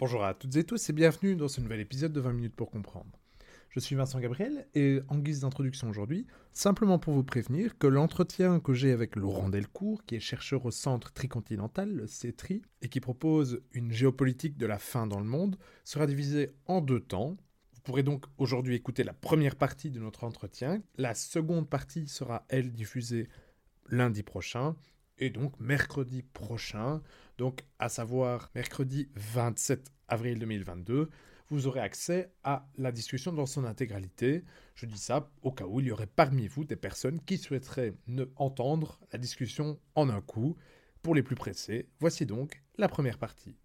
Bonjour à toutes et tous et bienvenue dans ce nouvel épisode de 20 minutes pour comprendre. Je suis Vincent Gabriel et en guise d'introduction aujourd'hui, simplement pour vous prévenir que l'entretien que j'ai avec Laurent Delcourt, qui est chercheur au Centre Tricontinental, le CETRI, et qui propose une géopolitique de la faim dans le monde, sera divisé en deux temps. Vous pourrez donc aujourd'hui écouter la première partie de notre entretien. La seconde partie sera, elle, diffusée lundi prochain et donc mercredi prochain, donc à savoir mercredi 27 avril 2022, vous aurez accès à la discussion dans son intégralité. Je dis ça au cas où il y aurait parmi vous des personnes qui souhaiteraient entendre la discussion en un coup. Pour les plus pressés, voici donc la première partie.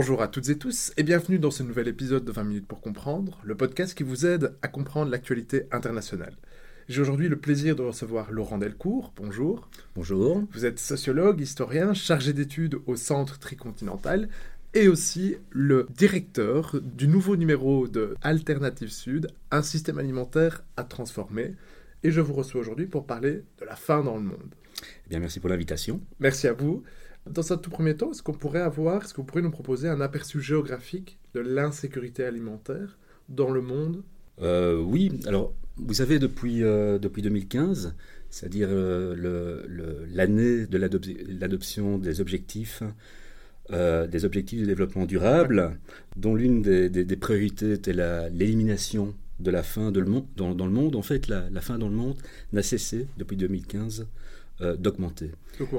Bonjour à toutes et tous et bienvenue dans ce nouvel épisode de 20 minutes pour comprendre, le podcast qui vous aide à comprendre l'actualité internationale. J'ai aujourd'hui le plaisir de recevoir Laurent Delcourt. Bonjour. Bonjour. Vous êtes sociologue, historien, chargé d'études au Centre Tricontinental et aussi le directeur du nouveau numéro de Alternative Sud, un système alimentaire à transformer. Et je vous reçois aujourd'hui pour parler de la faim dans le monde. Eh bien, merci pour l'invitation. Merci à vous. Dans un tout premier temps, est-ce qu'on pourrait avoir, est-ce que vous pourriez nous proposer un aperçu géographique de l'insécurité alimentaire dans le monde? Euh, Oui, alors vous savez, depuis, euh, depuis 2015, c'est-à-dire euh, l'année de l'adoption des objectifs, des objectifs de développement durable, dont l'une des, priorités était l'élimination de la faim dans, le monde. En fait, la, la faim dans le monde n'a cessé depuis 2015 euh, d'augmenter.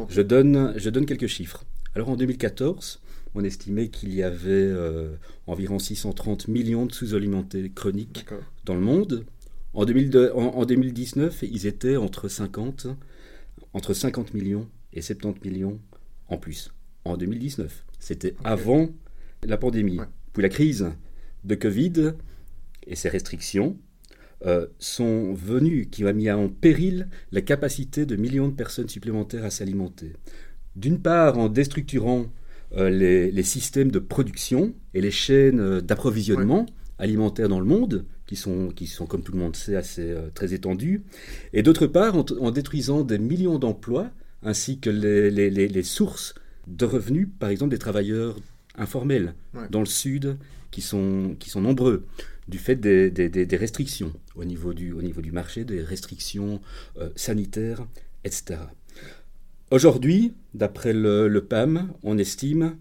Je donne, je donne quelques chiffres. Alors en 2014, on estimait qu'il y avait euh, environ 630 millions de sous-alimentés chroniques dans le monde. En, 2019, ils étaient entre 50, entre 50 millions et 70 millions en plus. En 2019, c'était avant la pandémie. Puis la crise de Covid et ses restrictions euh, sont venus, qui ont mis en péril la capacité de millions de personnes supplémentaires à s'alimenter. D'une part, en déstructurant euh, les, systèmes de production et les chaînes euh, d'approvisionnement alimentaire dans le monde, qui sont, qui sont, comme tout le monde sait, assez très étendues, et d'autre part, en, détruisant des millions d'emplois, ainsi que les, les, sources de revenus, par exemple des travailleurs informels dans le Sud, qui sont, qui sont nombreux du fait des, restrictions au niveau du, au niveau du marché, des restrictions euh, sanitaires, etc. Aujourd'hui, d'après le, PAM, on estime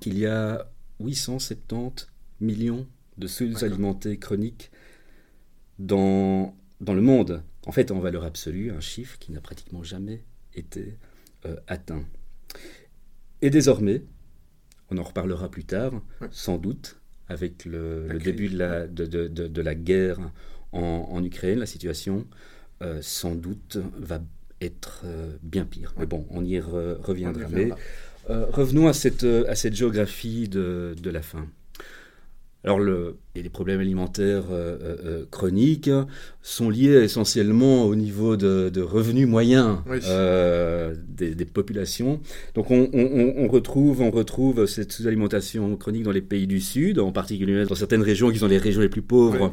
qu'il y a 870 millions de sous-alimentés chroniques dans, dans le monde. En fait, en valeur absolue, un chiffre qui n'a pratiquement jamais été euh, atteint. Et désormais, on en reparlera plus tard, sans doute, avec le, début de la, de, de, de, la guerre en, en, Ukraine, la situation euh, sans doute va être euh, bien pire. Mais bon, on y reviendra. Mais euh, revenons à cette, à cette géographie de, de la faim. Alors, le, les problèmes alimentaires euh, euh, euh, chroniques sont liés essentiellement au niveau de, revenus moyens des, populations. Donc, on, retrouve, on retrouve cette sous-alimentation chronique dans les pays du Sud, en particulier dans certaines régions qui sont les régions les plus pauvres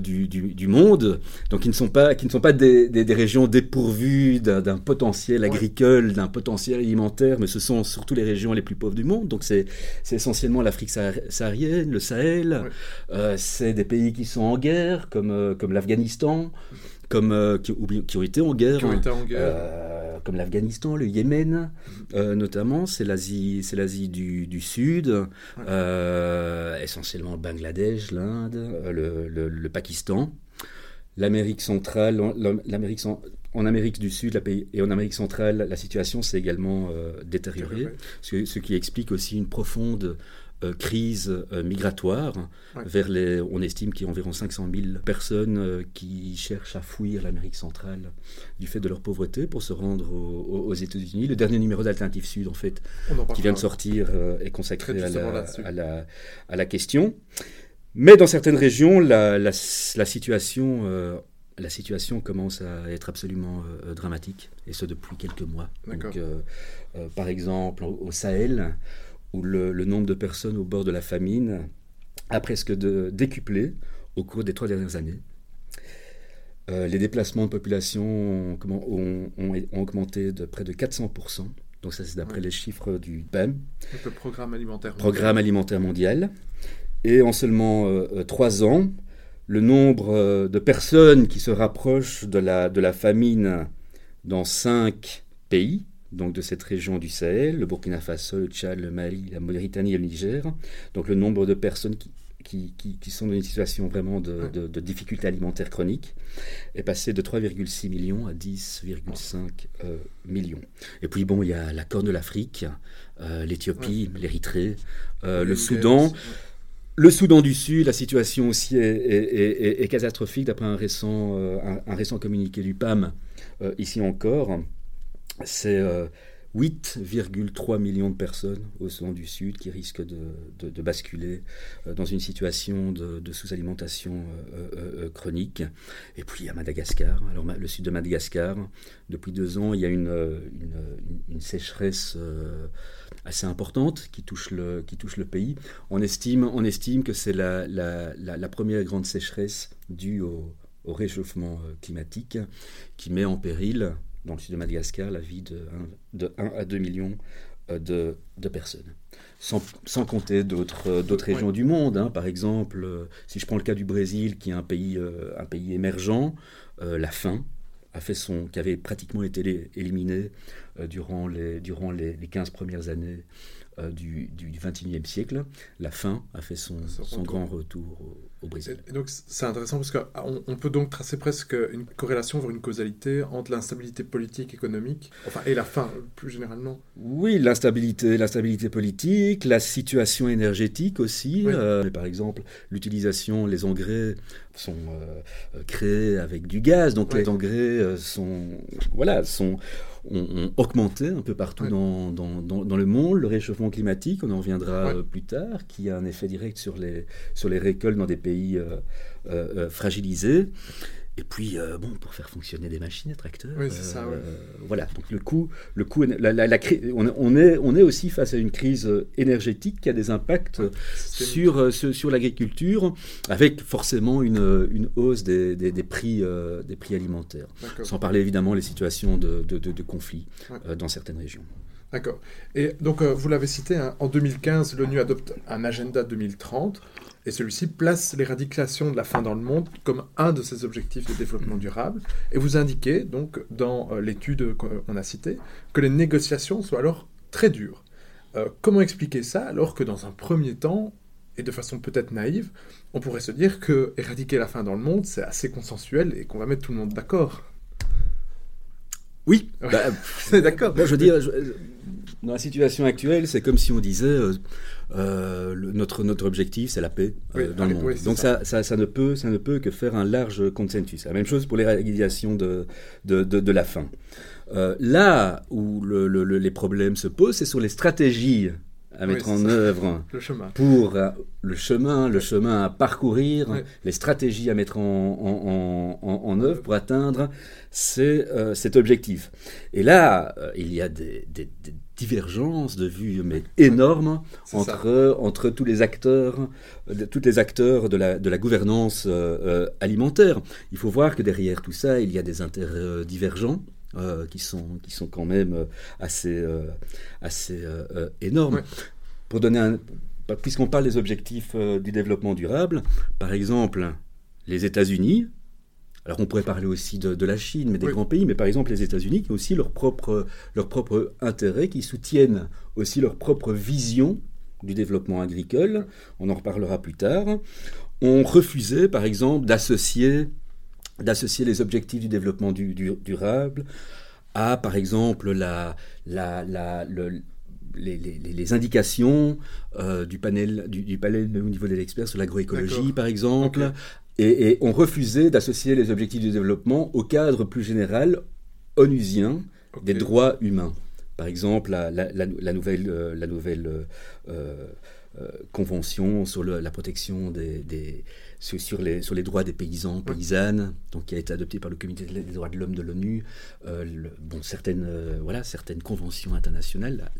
du, monde, donc qui ne sont pas, qui ne sont pas des, régions dépourvues d'un potentiel agricole, d'un potentiel alimentaire, mais ce sont surtout les régions les plus pauvres du monde. Donc, c'est essentiellement l'Afrique saharienne, le Sahel, euh, c'est des pays qui sont en guerre, comme, euh, comme l'Afghanistan, comme, euh, qui, qui, ont été en guerre, comme l'Afghanistan, le Yémen, notamment. C'est l'Asie, c'est l'Asie du, du, Sud, essentiellement le Bangladesh, l'Inde, le, le, Pakistan, l'Amérique centrale, l'Amérique en Amérique du Sud et en Amérique centrale, la situation s'est également détériorée, ce, ce, qui explique aussi une profonde crise euh, migratoire. Vers les, on estime qu'il y a environ 500 000 personnes euh, qui cherchent à fuir l'Amérique centrale du fait de leur pauvreté pour se rendre aux, États-Unis. Le dernier numéro d'Alternative Sud, en fait, qui vient de sortir, est consacré à la, à la, question. Mais dans certaines régions, la, situation la situation commence à être absolument dramatique, et ce depuis quelques mois. Donc, par exemple, au Sahel, où le, nombre de personnes au bord de la famine a presque de, décuplé au cours des trois dernières années. les déplacements de population ont, augmenté de près de 400%. Donc ça, c'est d'après les chiffres du PAM. Le Programme alimentaire mondial. Programme alimentaire mondial. Et en seulement trois ans, le nombre de personnes qui se rapprochent de la, de la famine dans cinq pays, donc de cette région du Sahel, le Burkina Faso, le Tchad, le Mali, la Mauritanie et le Niger. Donc le nombre de personnes qui, qui, sont dans une situation vraiment de, de, difficulté alimentaire chronique est passé de 3,6 millions à 10,5 euh, millions. Et puis bon, il y a la Corne de l'Afrique, euh, l'Éthiopie, l'Érythrée, euh, le Soudan. Le Soudan du Sud, la situation aussi est, catastrophique d'après un récent, un, récent communiqué du PAM, ici encore c'est 8,3 euh, millions de personnes au Soudan du Sud qui risquent de, basculer euh, dans une situation de, sous-alimentation euh, chronique. Et puis à Madagascar, alors le sud de Madagascar, depuis deux ans, il y a une, sécheresse assez importante qui touche le, qui touche le pays. On estime, on estime que c'est la, première grande sécheresse due au réchauffement climatique qui met en péril dans le sud de Madagascar la vie de 1, de 1 à 2 millions euh, de, de personnes. Sans, sans, compter d'autres euh, d'autres régions du monde. Hein. Par exemple, euh, si je prends le cas du Brésil, qui est un pays, un pays émergent, la faim a fait son, qui avait pratiquement été éliminé durant, les, durant les, les 15 premières années du, du, 21e siècle, la faim a fait son, son grand retour au, Brésil. Et donc c'est intéressant parce qu'on on peut donc tracer presque une corrélation, voire une causalité entre l'instabilité politique, économique, enfin, et la faim plus généralement. Oui, l'instabilité, l'instabilité politique, la situation énergétique aussi. Euh, par exemple, l'utilisation, les engrais sont euh, créés avec du gaz, donc les engrais sont, voilà, sont ont, augmenté un peu partout dans, dans, dans, le monde. Le réchauffement climatique, on en reviendra euh, plus tard, qui a un effet direct sur les, sur les récoltes dans des pays euh, euh, fragilisés. Et puis, euh, bon, pour faire fonctionner des machines à tracteurs. Oui, c'est ça, euh, Voilà, donc le coût, le coût la, la, on, est, on est aussi face à une crise énergétique qui a des impacts sur, euh, sur, l'agriculture, avec forcément une, une hausse des, des, prix, des prix alimentaires. Sans parler évidemment des situations de, de, de, conflit dans certaines régions. D'accord. Et donc, vous l'avez cité, hein, en 2015, l'ONU adopte un agenda 2030 et celui-ci place l'éradication de la faim dans le monde comme un de ses objectifs de développement durable. Et vous indiquez, donc, dans euh, l'étude qu'on a citée, que les négociations sont alors très dures. Euh, comment expliquer ça alors que dans un premier temps, et de façon peut-être naïve, on pourrait se dire que éradiquer la faim dans le monde, c'est assez consensuel et qu'on va mettre tout le monde d'accord? Oui, bah, d'accord. je veux dire, dans la situation actuelle, c'est comme si on disait euh, euh, notre, notre objectif, c'est la paix euh, dans le monde. Donc ça. Ça, ça, ne peut, ça ne peut que faire un large consensus. La même chose pour l'éradication de, de, de, la faim. là où le, les problèmes se posent, c'est sur les stratégies à mettre en œuvre pour le chemin, le chemin à parcourir, les stratégies à mettre en, en, en, œuvre pour atteindre cet objectif. Et là, il y a des, des, des divergence de vues mais énorme entre, entre tous les acteurs, de, tous les acteurs de la, de la gouvernance euh, euh, alimentaire. Il faut voir que derrière tout ça, il y a des intérêts euh, qui, sont, qui sont quand même assez, assez énormes. Pour donner un, puisqu'on parle des objectifs du développement durable, par exemple, les États-Unis alors on pourrait parler aussi de, la Chine, mais des grands pays, mais par exemple les États-Unis qui ont aussi leur propre, leur propre intérêt, qui soutiennent aussi leur propre vision du développement agricole, on en reparlera plus tard, ont refusé par exemple d'associer d'associer les objectifs du développement durable à par exemple la, la, la les, les, indications euh, du panel du, panel au niveau des experts sur l'agroécologie, par exemple, et, ont refusé d'associer les objectifs du développement au cadre plus général onusien des droits humains. Par exemple, la, nouvelle, la nouvelle euh, euh, euh, convention sur la protection des, sur, les, sur les droits des paysans, paysannes, donc qui a été adoptée par le Comité des droits de l'homme de l'ONU. bon, certaines, voilà, certaines conventions internationales,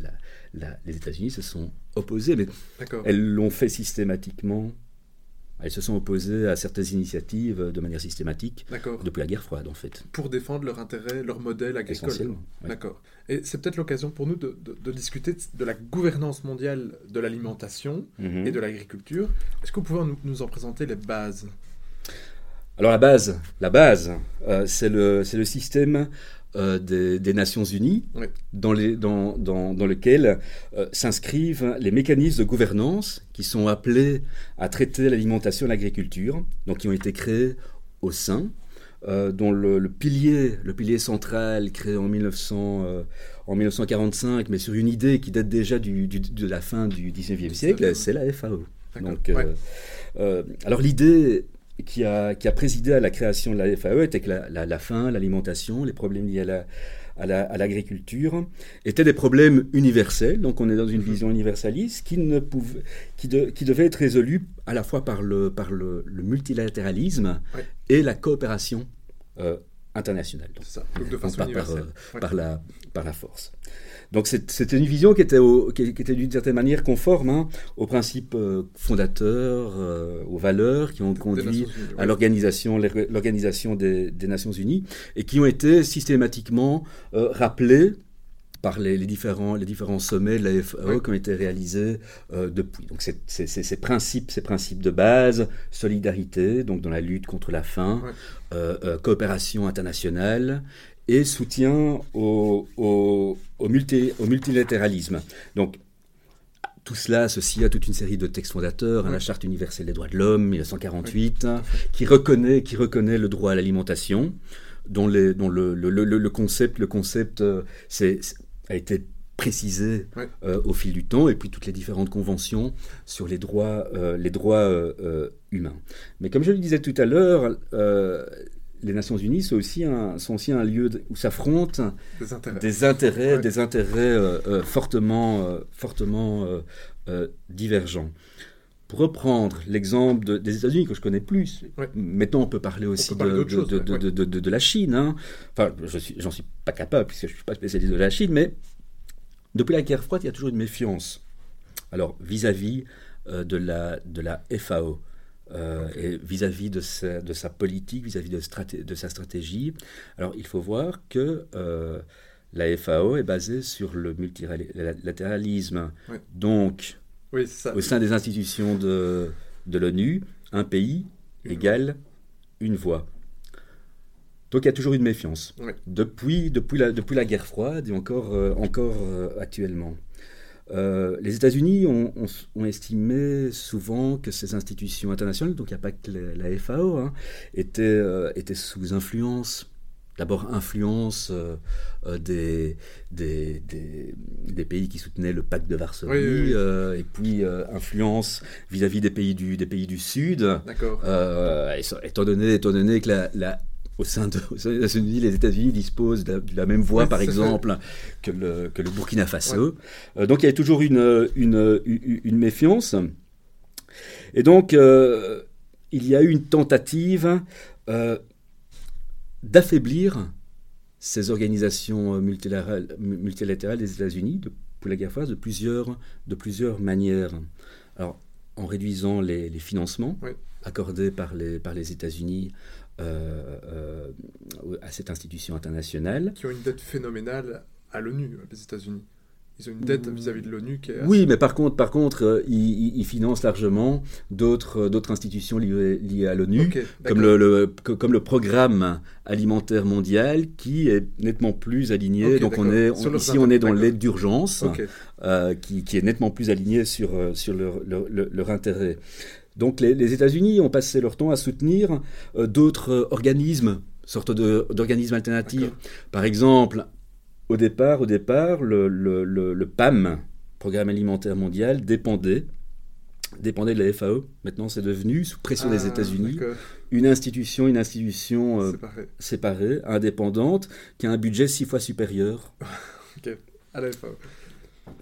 les États-Unis se sont opposés, mais elles l'ont fait systématiquement Elles se sont opposées à certaines initiatives de manière systématique depuis la guerre froide, en fait. Pour défendre leur intérêt, leur modèle agricole. Essentiellement. D'accord. Et c'est peut-être l'occasion pour nous de, discuter de la gouvernance mondiale de l'alimentation mhm. et de l'agriculture. Est-ce que vous pouvez nous, en présenter les bases? Alors la base, la base, euh, c'est le, le système euh, des, Nations Unies, dans, les, dans, dans, dans, lequel euh, s'inscrivent les mécanismes de gouvernance qui sont appelés à traiter l'alimentation et l'agriculture, donc qui ont été créés au sein, euh, dont le, pilier, le pilier central créé en, 1900, en 1945, mais sur une idée qui date déjà du, de la fin du 19e siècle, c'est la FAO. Donc, alors l'idée qui a, qui a présidé à la création de la FAE était que la, la, faim, l'alimentation, les problèmes liés à la, à l'agriculture, étaient des problèmes universels. Donc on est dans une mhm. vision universaliste qui, ne pouvait, qui, qui devait être résolue à la fois par le, par le, multilatéralisme et la coopération euh, internationale. Donc, ça. de façon par, euh, par, la, par la force. Donc c'était une vision qui était, qui, était d'une certaine manière conforme hein, aux principes euh, fondateurs, euh, aux valeurs qui ont conduit à l'organisation, l'organisation des, Nations Unies et qui ont été systématiquement euh, rappelées par les, différents, les différents sommets de la FAO qui ont été réalisés depuis. Donc ces principes, ces principes de base, solidarité, donc dans la lutte contre la faim, coopération internationale et soutien au, au, au, multilatéralisme. Donc, tout cela associé à toute une série de textes fondateurs, à la Charte universelle des droits de l'homme, 1948, qui, reconnaît, qui reconnaît le droit à l'alimentation, dont, les, dont le, le, le, concept, le concept euh, a été précisé euh, au fil du temps, et puis toutes les différentes conventions sur les droits, euh, les droits humains. Mais comme je le disais tout à l'heure, les Nations Unies sont aussi un, sont aussi un lieu où s'affrontent des intérêts, des intérêts, euh, euh, fortement, euh, fortement divergents. Pour reprendre l'exemple des États-Unis que je connais plus, maintenant on peut parler aussi de, de, de, la Chine. Hein. Enfin, je j'en suis pas capable puisque je suis pas spécialiste de la Chine, mais depuis la guerre froide, il y a toujours une méfiance. Alors vis-à-vis de la de la FAO. Euh, vis-à-vis de, sa, de sa politique, vis-à-vis de, de, sa stratégie. Alors il faut voir que euh, la FAO est basée sur le multilatéralisme. Donc, au sein des institutions de, de l'ONU, un pays égale une voix. Donc il y a toujours une méfiance. Depuis, depuis, la, depuis la guerre froide et encore, euh, encore actuellement. Euh, les États-Unis ont, estimé souvent que ces institutions internationales, donc il n'y a pas que la, FAO, hein, euh, étaient, sous influence d'abord influence euh, des, des, pays qui soutenaient le pacte de Varsovie, et puis influence vis-à-vis des, pays du, des pays du Sud. D'accord. étant, donné, étant donné que la, au sein, de, des Nations-Unies, les États-Unis disposent de la, même voix, par exemple, que le, que le, Burkina Faso. Euh, donc il y a toujours une, une, une, méfiance. Et donc, euh, il y a eu une tentative euh, d'affaiblir ces organisations multilatérales, multilatérales des États-Unis pour la guerre froide de plusieurs, de plusieurs manières. Alors, en réduisant les, les financements accordés par les, par les États-Unis euh, euh, à cette institution internationale. Qui ont une dette phénoménale à l'ONU, les États-Unis. Ils ont une dette vis-à-vis de l'ONU qui est... Oui, mais par contre, par contre euh, ils, financent largement d'autres, d'autres institutions liées, liées à l'ONU, comme, le, comme le programme alimentaire mondial, qui est nettement plus aligné. Donc on est, ici, on est dans l'aide d'urgence, qui, qui, est nettement plus aligné sur, sur leur, leur, leur intérêt. Donc les, États-Unis ont passé leur temps à soutenir euh, d'autres euh, organismes, sortes d'organismes alternatifs. Par exemple, au départ, au départ le, PAM, Programme alimentaire mondial, dépendait dépendait de la FAO. Maintenant, c'est devenu, sous pression des ah, États-Unis, une institution, une institution euh, séparée. indépendante, qui a un budget six fois supérieur. à la FAO.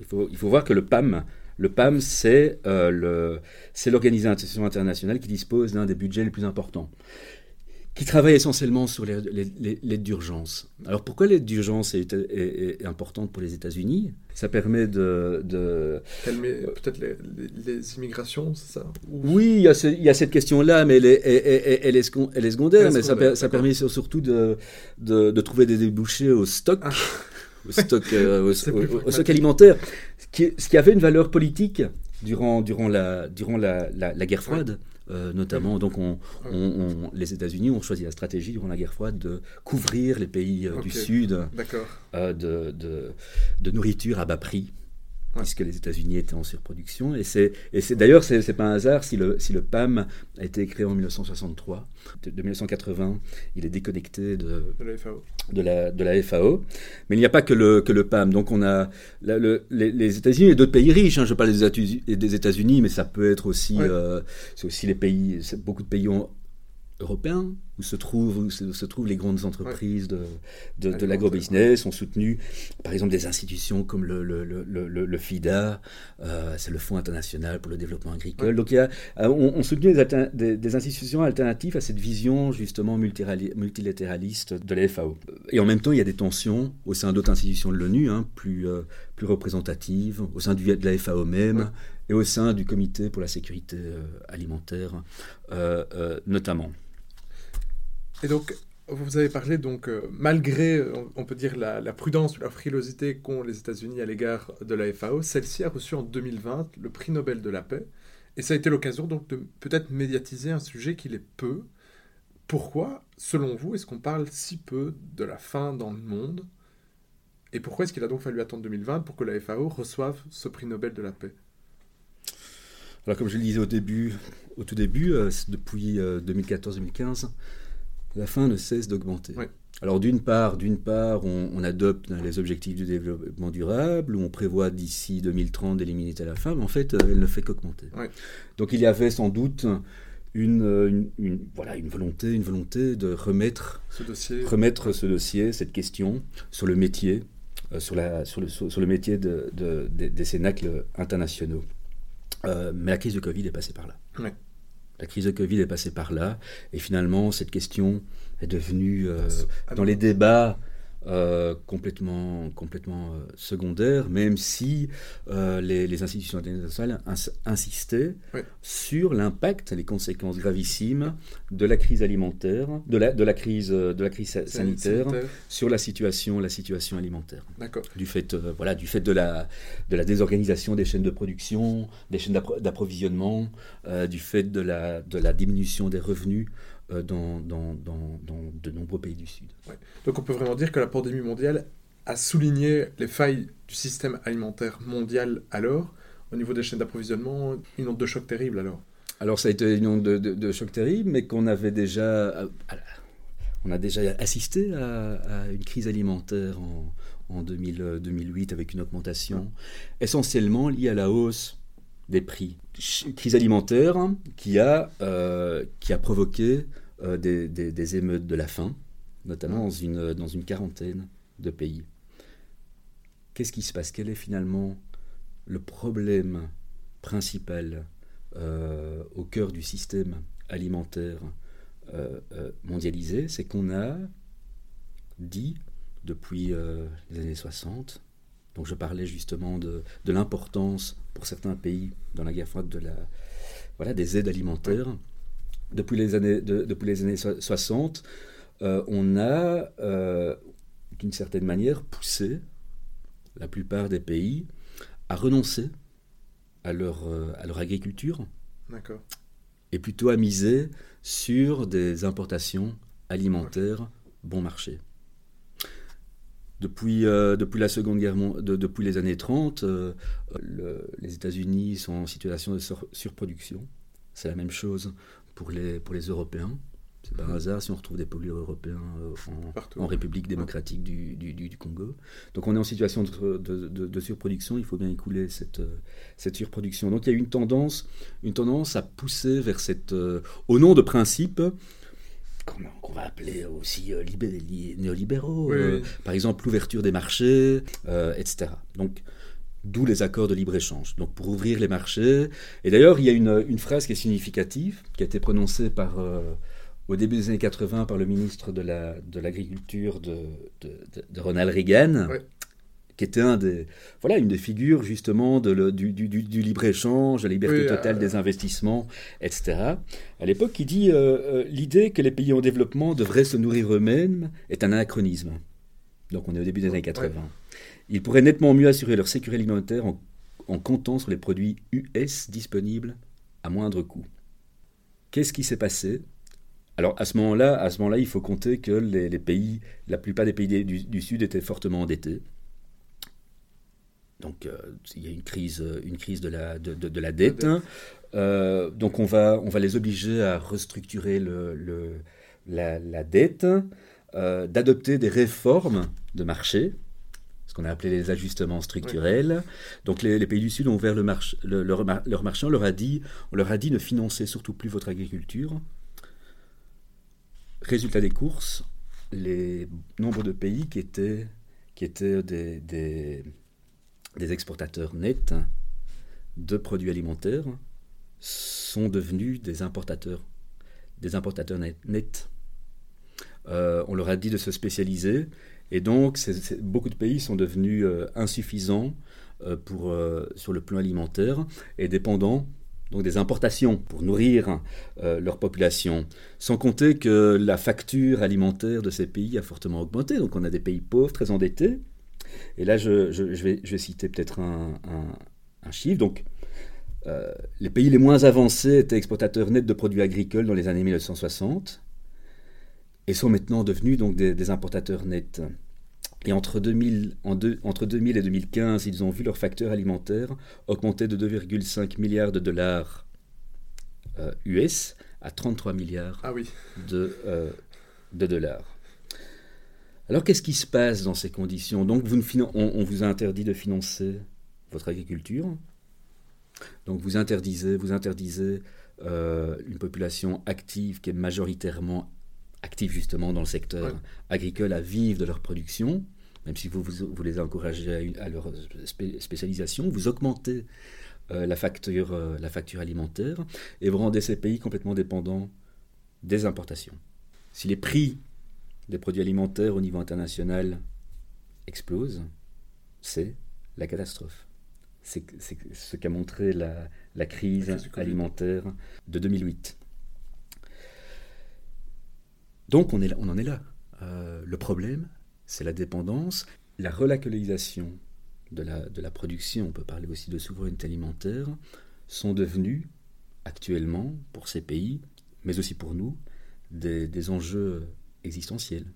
Il faut, il faut voir que le PAM le PAM, euh, c'est l'organisation internationale qui dispose d'un des budgets les plus importants. qui travaille essentiellement sur l'aide d'urgence. Alors pourquoi l'aide d'urgence est, importante pour les États-Unis? Ça permet de... Calmer peut-être les, immigrations, c'est ça? Oui, il y, a cette question-là, mais elle est, secondaire, mais ça, permet surtout de, de, trouver des débouchés au stock. Ah. Au stock, euh, au, stock alimentaire, ce qui, ce qui, avait une valeur politique durant, durant, la, durant la, la, guerre froide. Euh, notamment. Donc, on, les États-Unis ont choisi la stratégie durant la guerre froide de couvrir les pays euh, du Sud de, de, nourriture à bas prix puisque les États-Unis étaient en surproduction. Et c'est, et c'est d'ailleurs, c'est, c'est pas un hasard si le, si le PAM a été créé en 1963. De, 1980, il est déconnecté de, de, la FAO. De, la, de la FAO. Mais il n'y a pas que le, que le PAM. Donc on a le, les, États-Unis et d'autres pays riches. Hein. Je parle des, des États-Unis, mais ça peut être aussi, euh, c'est aussi les pays, beaucoup de pays européens où se trouvent, où se, trouvent les grandes entreprises de, de, de l'agro-business, ont soutenu par exemple des institutions comme le, le, le, le FIDA, euh, c'est le Fonds international pour le développement agricole. Donc il y a, euh, on, on soutenu des, des, institutions alternatives à cette vision justement multilatéraliste de la FAO. Et en même temps, il y a des tensions au sein d'autres institutions de l'ONU, hein, plus, euh, plus représentatives, au sein du, de la FAO même, et au sein du Comité pour la sécurité alimentaire notamment. Et donc, vous avez parlé, donc, euh, malgré, on peut dire, la, prudence ou la frilosité qu'ont les États-Unis à l'égard de la FAO, celle-ci a reçu en 2020 le prix Nobel de la paix. Et ça a été l'occasion, donc, de peut-être médiatiser un sujet qu'il est peu. Pourquoi, selon vous, est-ce qu'on parle si peu de la faim dans le monde? Et pourquoi est-ce qu'il a donc fallu attendre 2020 pour que la FAO reçoive ce prix Nobel de la paix? Alors, comme je le disais au début, au tout début, euh, depuis 2014-2015, euh, la faim ne cesse d'augmenter. Alors d'une part, d'une part, on, adopte les objectifs du développement durable, où on prévoit d'ici 2030 d'éliminer la faim, mais en fait, elle ne fait qu'augmenter. Donc il y avait sans doute une, voilà, une volonté, une volonté de remettre ce dossier, remettre ce dossier, cette question sur le métier, euh, sur, la, sur, le, sur, le métier de, des cénacles internationaux. Euh, mais la crise de Covid est passée par là. La crise de Covid est passée par là, et finalement, cette question est devenue, euh, dans les débats, euh, complètement, complètement euh, secondaire, même si euh, les, institutions internationales insistaient sur l'impact, les conséquences gravissimes de la crise alimentaire, de la, de la crise, de la crise sanitaire, sur la situation, la situation alimentaire. Du fait, voilà, du fait de la, de la désorganisation des chaînes de production, des chaînes d'approvisionnement, du fait de la, de la diminution des revenus euh, dans, dans, dans, de nombreux pays du Sud. Donc on peut vraiment dire que la pandémie mondiale a souligné les failles du système alimentaire mondial alors, au niveau des chaînes d'approvisionnement, une onde de choc terrible alors Alors ça a été une onde de, de, choc terrible, mais qu'on avait déjà... Euh, on a déjà assisté à, une crise alimentaire en, en 2000, 2008 avec une augmentation essentiellement liée à la hausse des prix. Crise alimentaire qui a, euh, qui a provoqué euh, des, émeutes de la faim, notamment dans une, dans une quarantaine de pays. Qu'est-ce qui se passe? Quel est finalement le problème principal euh, au cœur du système alimentaire mondialisé? C'est qu'on a dit depuis les années 60, donc je parlais justement de, l'importance pour certains pays dans la guerre froide de voilà, des aides alimentaires. Depuis les années, depuis les années 60, euh, on a, euh, d'une certaine manière, poussé la plupart des pays à renoncer à leur, euh, à leur agriculture et plutôt à miser sur des importations alimentaires bon marché. Depuis, depuis la Seconde Guerre depuis les années 30, les États-Unis sont en situation de surproduction. C'est la même chose pour les, pour les Européens. C'est pas un mhm. hasard si on retrouve des pollueurs européens euh, en, République démocratique du, du, Congo. Donc on est en situation de, de, surproduction, il faut bien écouler cette, euh, cette surproduction. Donc il y a une tendance, une tendance à pousser vers cette... Euh, au nom de principes qu'on va appeler aussi néolibéraux, par exemple l'ouverture des marchés, etc. Donc D'où les accords de libre-échange. Donc pour ouvrir les marchés. Et d'ailleurs, il y a une, phrase qui est significative, qui a été prononcée par euh, au début des années 80 par le ministre de l'Agriculture la, de, de, de, Ronald Reagan, qui était un des, voilà, une des figures justement de le, du, du, du libre-échange, de la liberté totale euh, des investissements, etc. À l'époque, il dit euh, l'idée que les pays en développement devraient se nourrir eux-mêmes est un anachronisme. Donc on est au début des années 80. Ils pourraient nettement mieux assurer leur sécurité alimentaire en, en comptant sur les produits US disponibles à moindre coût. Qu'est-ce qui s'est passé? Alors à ce moment-là, à ce moment-là, il faut compter que les, pays, la plupart des pays du, Sud étaient fortement endettés. Donc euh, il y a une crise, une crise de la, de, la dette. Euh, donc on va, on va les obliger à restructurer le, la, dette, euh, d'adopter des réformes de marché, ce qu'on a appelé les ajustements structurels. Donc les, pays du Sud ont ouvert le leur, marché, on leur, a dit, on leur a dit ne financez surtout plus votre agriculture. Résultat des courses, les nombres de pays qui étaient, qui étaient des, des, exportateurs nets de produits alimentaires sont devenus des importateurs, des importateurs nets. Euh, on leur a dit de se spécialiser et donc, beaucoup de pays sont devenus euh, insuffisants euh, euh, sur le plan alimentaire et dépendants donc des importations pour nourrir leur population. Sans compter que la facture alimentaire de ces pays a fortement augmenté. Donc, on a des pays pauvres, très endettés. Et là, je, vais, citer peut-être un, chiffre. Donc, les pays les moins avancés étaient exportateurs nets de produits agricoles dans les années 1960 et sont maintenant devenus donc des, importateurs nets. Et entre 2000, entre 2000 et 2015, ils ont vu leur facteur alimentaire augmenter de 2,5 milliards de dollars US euh, à 33 milliards ah oui. de, euh, de dollars. Alors qu'est-ce qui se passe dans ces conditions? Donc vous on, vous a interdit de financer votre agriculture. Donc vous interdisez, vous interdisez euh, une population active qui est majoritairement actifs justement dans le secteur agricole à vivre de leur production, même si vous, vous, les encouragez à, leur spécialisation, vous augmentez euh, la, facture, euh, la facture alimentaire et vous rendez ces pays complètement dépendants des importations. Si les prix des produits alimentaires au niveau international explosent, c'est la catastrophe. C'est ce qu'a montré la, la crise alimentaire de 2008. Donc on, en est là. Euh, le problème, c'est la dépendance, la relocalisation de la, de la production, on peut parler aussi de souveraineté alimentaire, sont devenus actuellement, pour ces pays, mais aussi pour nous, des, des enjeux existentiels.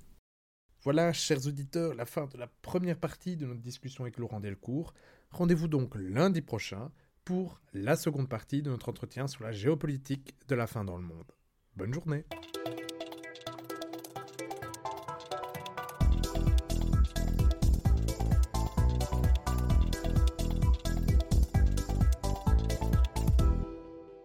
Voilà, chers auditeurs, la fin de la première partie de notre discussion avec Laurent Delcourt. Rendez-vous donc lundi prochain pour la seconde partie de notre entretien sur la géopolitique de la faim dans le monde. Bonne journée